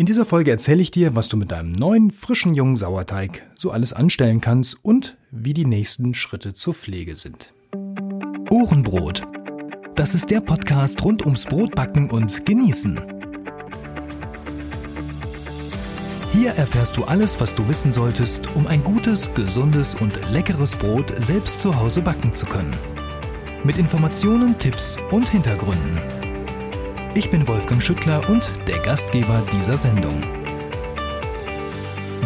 In dieser Folge erzähle ich dir, was du mit deinem neuen, frischen, jungen Sauerteig so alles anstellen kannst und wie die nächsten Schritte zur Pflege sind. Ohrenbrot. Das ist der Podcast rund ums Brotbacken und Genießen. Hier erfährst du alles, was du wissen solltest, um ein gutes, gesundes und leckeres Brot selbst zu Hause backen zu können. Mit Informationen, Tipps und Hintergründen. Ich bin Wolfgang Schüttler und der Gastgeber dieser Sendung.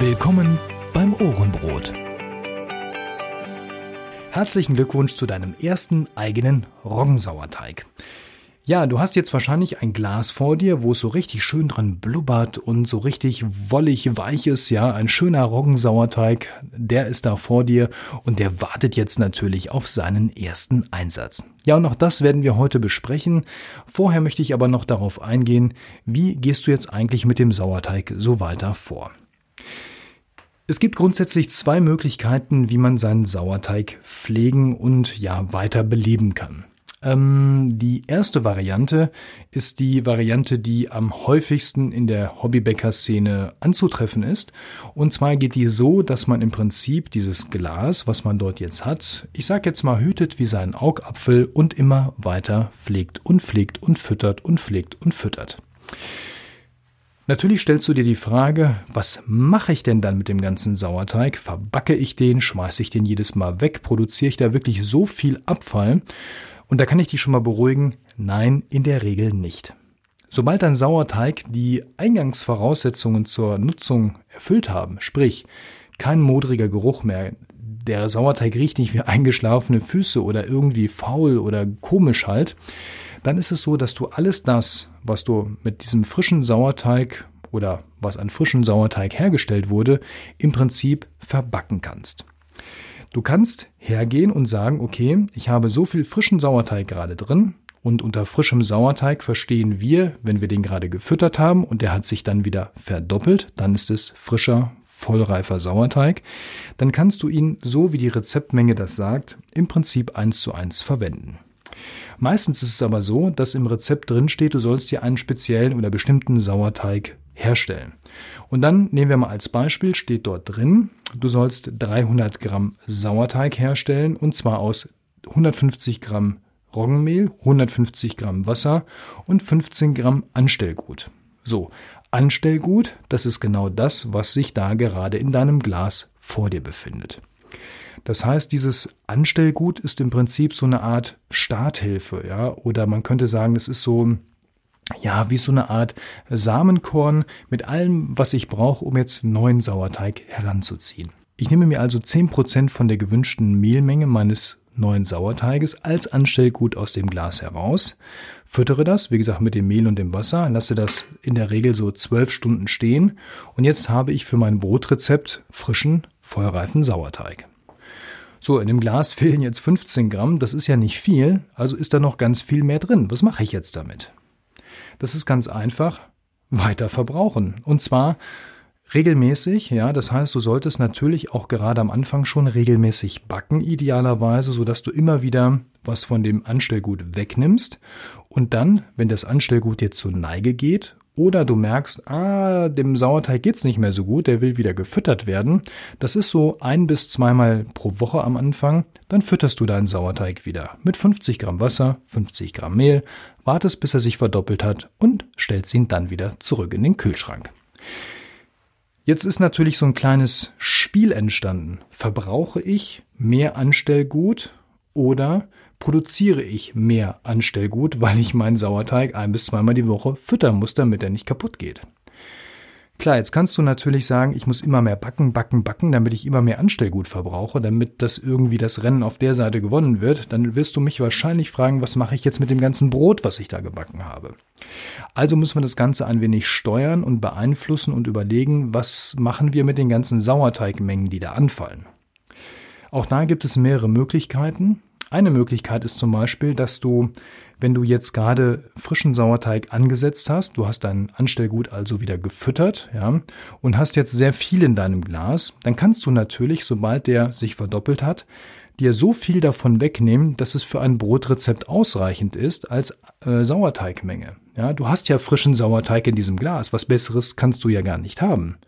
Willkommen beim Ohrenbrot. Herzlichen Glückwunsch zu deinem ersten eigenen Roggensauerteig. Ja, du hast jetzt wahrscheinlich ein Glas vor dir, wo es so richtig schön dran blubbert und so richtig wollig weich ist, ja, ein schöner Roggensauerteig, der ist da vor dir und der wartet jetzt natürlich auf seinen ersten Einsatz. Ja, und auch das werden wir heute besprechen. Vorher möchte ich aber noch darauf eingehen, wie gehst du jetzt eigentlich mit dem Sauerteig so weiter vor? Es gibt grundsätzlich zwei Möglichkeiten, wie man seinen Sauerteig pflegen und ja weiter beleben kann. Ähm, die erste Variante ist die Variante, die am häufigsten in der Hobbybäcker-Szene anzutreffen ist. Und zwar geht die so, dass man im Prinzip dieses Glas, was man dort jetzt hat, ich sag jetzt mal, hütet wie seinen Augapfel und immer weiter pflegt und pflegt und füttert und pflegt und füttert. Natürlich stellst du dir die Frage, was mache ich denn dann mit dem ganzen Sauerteig? Verbacke ich den? Schmeiße ich den jedes Mal weg? Produziere ich da wirklich so viel Abfall? Und da kann ich dich schon mal beruhigen, nein, in der Regel nicht. Sobald ein Sauerteig die Eingangsvoraussetzungen zur Nutzung erfüllt haben, sprich kein modriger Geruch mehr, der Sauerteig riecht nicht wie eingeschlafene Füße oder irgendwie faul oder komisch halt, dann ist es so, dass du alles das, was du mit diesem frischen Sauerteig oder was an frischen Sauerteig hergestellt wurde, im Prinzip verbacken kannst. Du kannst hergehen und sagen, okay, ich habe so viel frischen Sauerteig gerade drin und unter frischem Sauerteig verstehen wir, wenn wir den gerade gefüttert haben und der hat sich dann wieder verdoppelt, dann ist es frischer, vollreifer Sauerteig. Dann kannst du ihn, so wie die Rezeptmenge das sagt, im Prinzip eins zu eins verwenden. Meistens ist es aber so, dass im Rezept drin steht, du sollst dir einen speziellen oder bestimmten Sauerteig herstellen. Und dann nehmen wir mal als Beispiel, steht dort drin, du sollst 300 Gramm Sauerteig herstellen und zwar aus 150 Gramm Roggenmehl, 150 Gramm Wasser und 15 Gramm Anstellgut. So, Anstellgut, das ist genau das, was sich da gerade in deinem Glas vor dir befindet. Das heißt, dieses Anstellgut ist im Prinzip so eine Art Starthilfe, ja, oder man könnte sagen, es ist so ja, wie so eine Art Samenkorn mit allem, was ich brauche, um jetzt neuen Sauerteig heranzuziehen. Ich nehme mir also 10% von der gewünschten Mehlmenge meines neuen Sauerteiges als Anstellgut aus dem Glas heraus, füttere das, wie gesagt, mit dem Mehl und dem Wasser, lasse das in der Regel so zwölf Stunden stehen und jetzt habe ich für mein Brotrezept frischen, feuerreifen Sauerteig. So, in dem Glas fehlen jetzt 15 Gramm, das ist ja nicht viel, also ist da noch ganz viel mehr drin. Was mache ich jetzt damit? Das ist ganz einfach. Weiter verbrauchen. Und zwar regelmäßig, ja, das heißt, du solltest natürlich auch gerade am Anfang schon regelmäßig backen, idealerweise, so dass du immer wieder was von dem Anstellgut wegnimmst und dann, wenn das Anstellgut dir zur Neige geht oder du merkst, ah, dem Sauerteig geht's nicht mehr so gut, der will wieder gefüttert werden. Das ist so ein bis zweimal pro Woche am Anfang. Dann fütterst du deinen Sauerteig wieder mit 50 Gramm Wasser, 50 Gramm Mehl, wartest bis er sich verdoppelt hat und stellst ihn dann wieder zurück in den Kühlschrank. Jetzt ist natürlich so ein kleines Spiel entstanden. Verbrauche ich mehr Anstellgut oder produziere ich mehr Anstellgut, weil ich meinen Sauerteig ein bis zweimal die Woche füttern muss, damit er nicht kaputt geht. Klar, jetzt kannst du natürlich sagen, ich muss immer mehr backen, backen, backen, damit ich immer mehr Anstellgut verbrauche, damit das irgendwie das Rennen auf der Seite gewonnen wird. Dann wirst du mich wahrscheinlich fragen, was mache ich jetzt mit dem ganzen Brot, was ich da gebacken habe. Also müssen wir das Ganze ein wenig steuern und beeinflussen und überlegen, was machen wir mit den ganzen Sauerteigmengen, die da anfallen. Auch da gibt es mehrere Möglichkeiten. Eine Möglichkeit ist zum Beispiel, dass du, wenn du jetzt gerade frischen Sauerteig angesetzt hast, du hast dein Anstellgut also wieder gefüttert, ja, und hast jetzt sehr viel in deinem Glas, dann kannst du natürlich, sobald der sich verdoppelt hat, dir so viel davon wegnehmen, dass es für ein Brotrezept ausreichend ist als äh, Sauerteigmenge. Ja, du hast ja frischen Sauerteig in diesem Glas. Was Besseres kannst du ja gar nicht haben.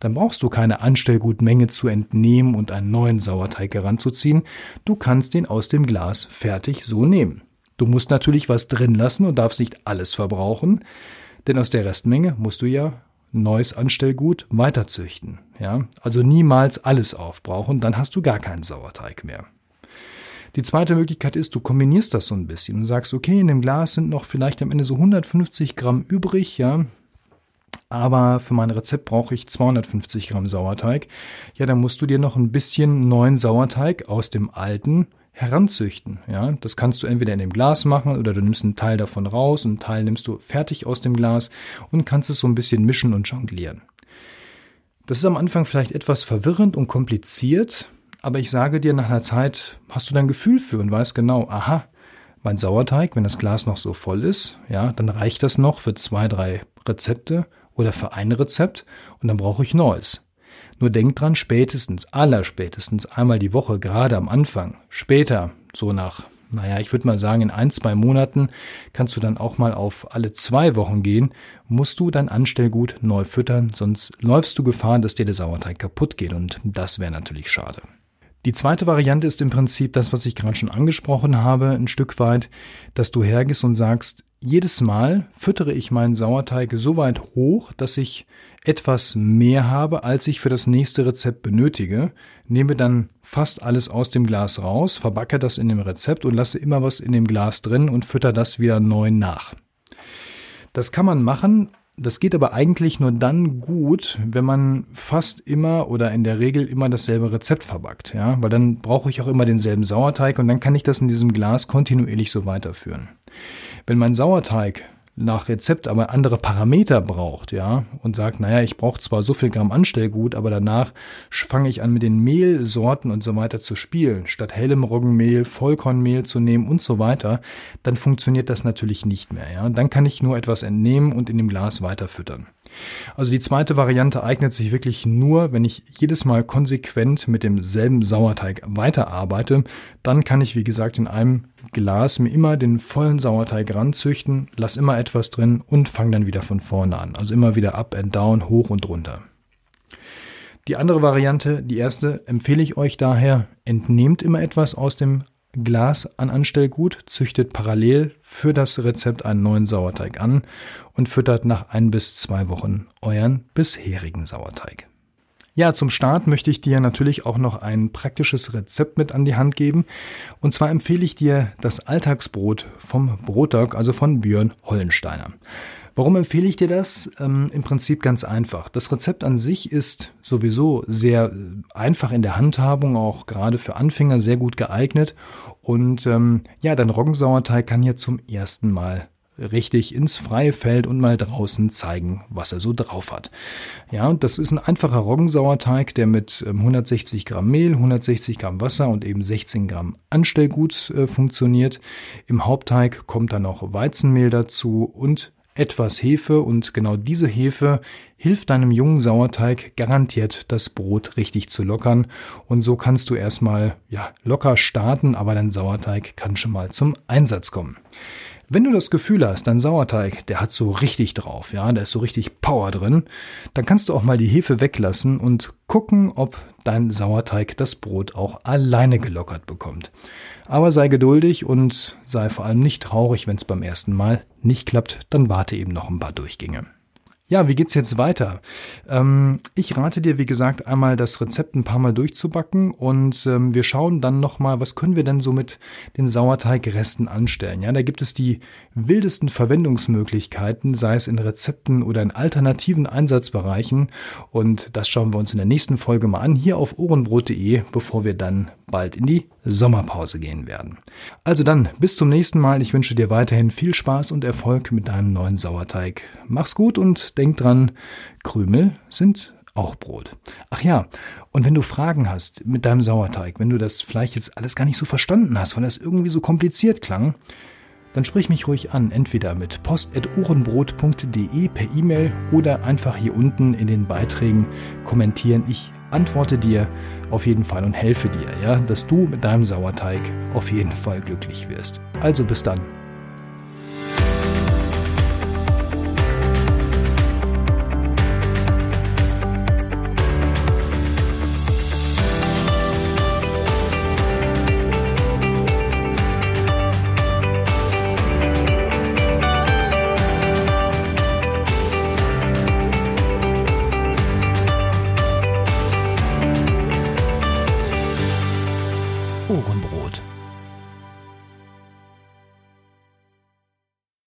Dann brauchst du keine Anstellgutmenge zu entnehmen und einen neuen Sauerteig heranzuziehen. Du kannst den aus dem Glas fertig so nehmen. Du musst natürlich was drin lassen und darfst nicht alles verbrauchen, denn aus der Restmenge musst du ja neues Anstellgut weiterzüchten. Ja, also niemals alles aufbrauchen, dann hast du gar keinen Sauerteig mehr. Die zweite Möglichkeit ist, du kombinierst das so ein bisschen und sagst, okay, in dem Glas sind noch vielleicht am Ende so 150 Gramm übrig, ja, aber für mein Rezept brauche ich 250 Gramm Sauerteig. Ja, dann musst du dir noch ein bisschen neuen Sauerteig aus dem alten heranzüchten. Ja, das kannst du entweder in dem Glas machen oder du nimmst einen Teil davon raus und einen Teil nimmst du fertig aus dem Glas und kannst es so ein bisschen mischen und jonglieren. Das ist am Anfang vielleicht etwas verwirrend und kompliziert, aber ich sage dir, nach einer Zeit hast du dein Gefühl für und weißt genau, aha, mein Sauerteig, wenn das Glas noch so voll ist, ja, dann reicht das noch für zwei, drei Rezepte oder für ein Rezept und dann brauche ich neues. Nur denk dran, spätestens, allerspätestens einmal die Woche, gerade am Anfang. Später, so nach, naja, ich würde mal sagen, in ein, zwei Monaten kannst du dann auch mal auf alle zwei Wochen gehen, musst du dein Anstellgut neu füttern, sonst läufst du Gefahr, dass dir der Sauerteig kaputt geht und das wäre natürlich schade. Die zweite Variante ist im Prinzip das, was ich gerade schon angesprochen habe, ein Stück weit, dass du hergehst und sagst, jedes Mal füttere ich meinen Sauerteig so weit hoch, dass ich etwas mehr habe, als ich für das nächste Rezept benötige, nehme dann fast alles aus dem Glas raus, verbacke das in dem Rezept und lasse immer was in dem Glas drin und fütter das wieder neu nach. Das kann man machen, das geht aber eigentlich nur dann gut, wenn man fast immer oder in der Regel immer dasselbe Rezept verbackt, ja, weil dann brauche ich auch immer denselben Sauerteig und dann kann ich das in diesem Glas kontinuierlich so weiterführen. Wenn mein Sauerteig nach Rezept aber andere Parameter braucht, ja, und sagt, naja, ich brauche zwar so viel Gramm Anstellgut, aber danach fange ich an mit den Mehlsorten und so weiter zu spielen, statt hellem Roggenmehl, Vollkornmehl zu nehmen und so weiter, dann funktioniert das natürlich nicht mehr, ja. Dann kann ich nur etwas entnehmen und in dem Glas weiterfüttern. Also die zweite Variante eignet sich wirklich nur, wenn ich jedes Mal konsequent mit demselben Sauerteig weiterarbeite. Dann kann ich, wie gesagt, in einem Glas mir immer den vollen Sauerteig ranzüchten, lass immer etwas drin und fange dann wieder von vorne an. Also immer wieder up and down, hoch und runter. Die andere Variante, die erste, empfehle ich euch daher, entnehmt immer etwas aus dem Glas an Anstellgut, züchtet parallel für das Rezept einen neuen Sauerteig an und füttert nach ein bis zwei Wochen euren bisherigen Sauerteig. Ja, zum Start möchte ich dir natürlich auch noch ein praktisches Rezept mit an die Hand geben. Und zwar empfehle ich dir das Alltagsbrot vom Brotdog, also von Björn Hollensteiner. Warum empfehle ich dir das? Ähm, Im Prinzip ganz einfach. Das Rezept an sich ist sowieso sehr äh, einfach in der Handhabung, auch gerade für Anfänger sehr gut geeignet. Und ähm, ja, dein Roggensauerteig kann hier zum ersten Mal richtig ins freie Feld und mal draußen zeigen, was er so drauf hat. Ja, und das ist ein einfacher Roggensauerteig, der mit 160 ähm, Gramm Mehl, 160 Gramm Wasser und eben 16 Gramm Anstellgut äh, funktioniert. Im Hauptteig kommt dann noch Weizenmehl dazu und etwas Hefe und genau diese Hefe hilft deinem jungen Sauerteig garantiert das Brot richtig zu lockern und so kannst du erstmal ja locker starten, aber dein Sauerteig kann schon mal zum Einsatz kommen. Wenn du das Gefühl hast, dein Sauerteig, der hat so richtig drauf, ja, da ist so richtig Power drin, dann kannst du auch mal die Hefe weglassen und gucken, ob dein Sauerteig das Brot auch alleine gelockert bekommt. Aber sei geduldig und sei vor allem nicht traurig, wenn es beim ersten Mal nicht klappt, dann warte eben noch ein paar Durchgänge. Ja, wie geht's jetzt weiter? Ähm, ich rate dir, wie gesagt, einmal das Rezept ein paar Mal durchzubacken und ähm, wir schauen dann nochmal, was können wir denn so mit den Sauerteigresten anstellen. Ja, da gibt es die wildesten Verwendungsmöglichkeiten, sei es in Rezepten oder in alternativen Einsatzbereichen und das schauen wir uns in der nächsten Folge mal an, hier auf ohrenbrot.de, bevor wir dann bald in die Sommerpause gehen werden. Also dann, bis zum nächsten Mal. Ich wünsche dir weiterhin viel Spaß und Erfolg mit deinem neuen Sauerteig. Mach's gut und denk dran, Krümel sind auch Brot. Ach ja, und wenn du Fragen hast mit deinem Sauerteig, wenn du das vielleicht jetzt alles gar nicht so verstanden hast, weil das irgendwie so kompliziert klang, dann sprich mich ruhig an, entweder mit post.ohrenbrot.de per E-Mail oder einfach hier unten in den Beiträgen kommentieren. Ich antworte dir auf jeden Fall und helfe dir, ja, dass du mit deinem Sauerteig auf jeden Fall glücklich wirst. Also bis dann.